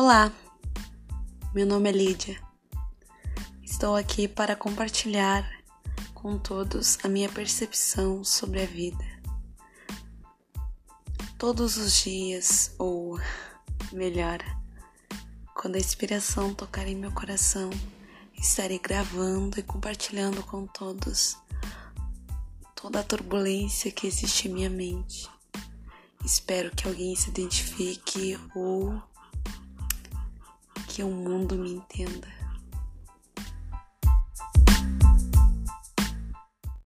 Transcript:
Olá, meu nome é Lídia. Estou aqui para compartilhar com todos a minha percepção sobre a vida. Todos os dias, ou melhor, quando a inspiração tocar em meu coração, estarei gravando e compartilhando com todos toda a turbulência que existe em minha mente. Espero que alguém se identifique ou que o mundo me entenda.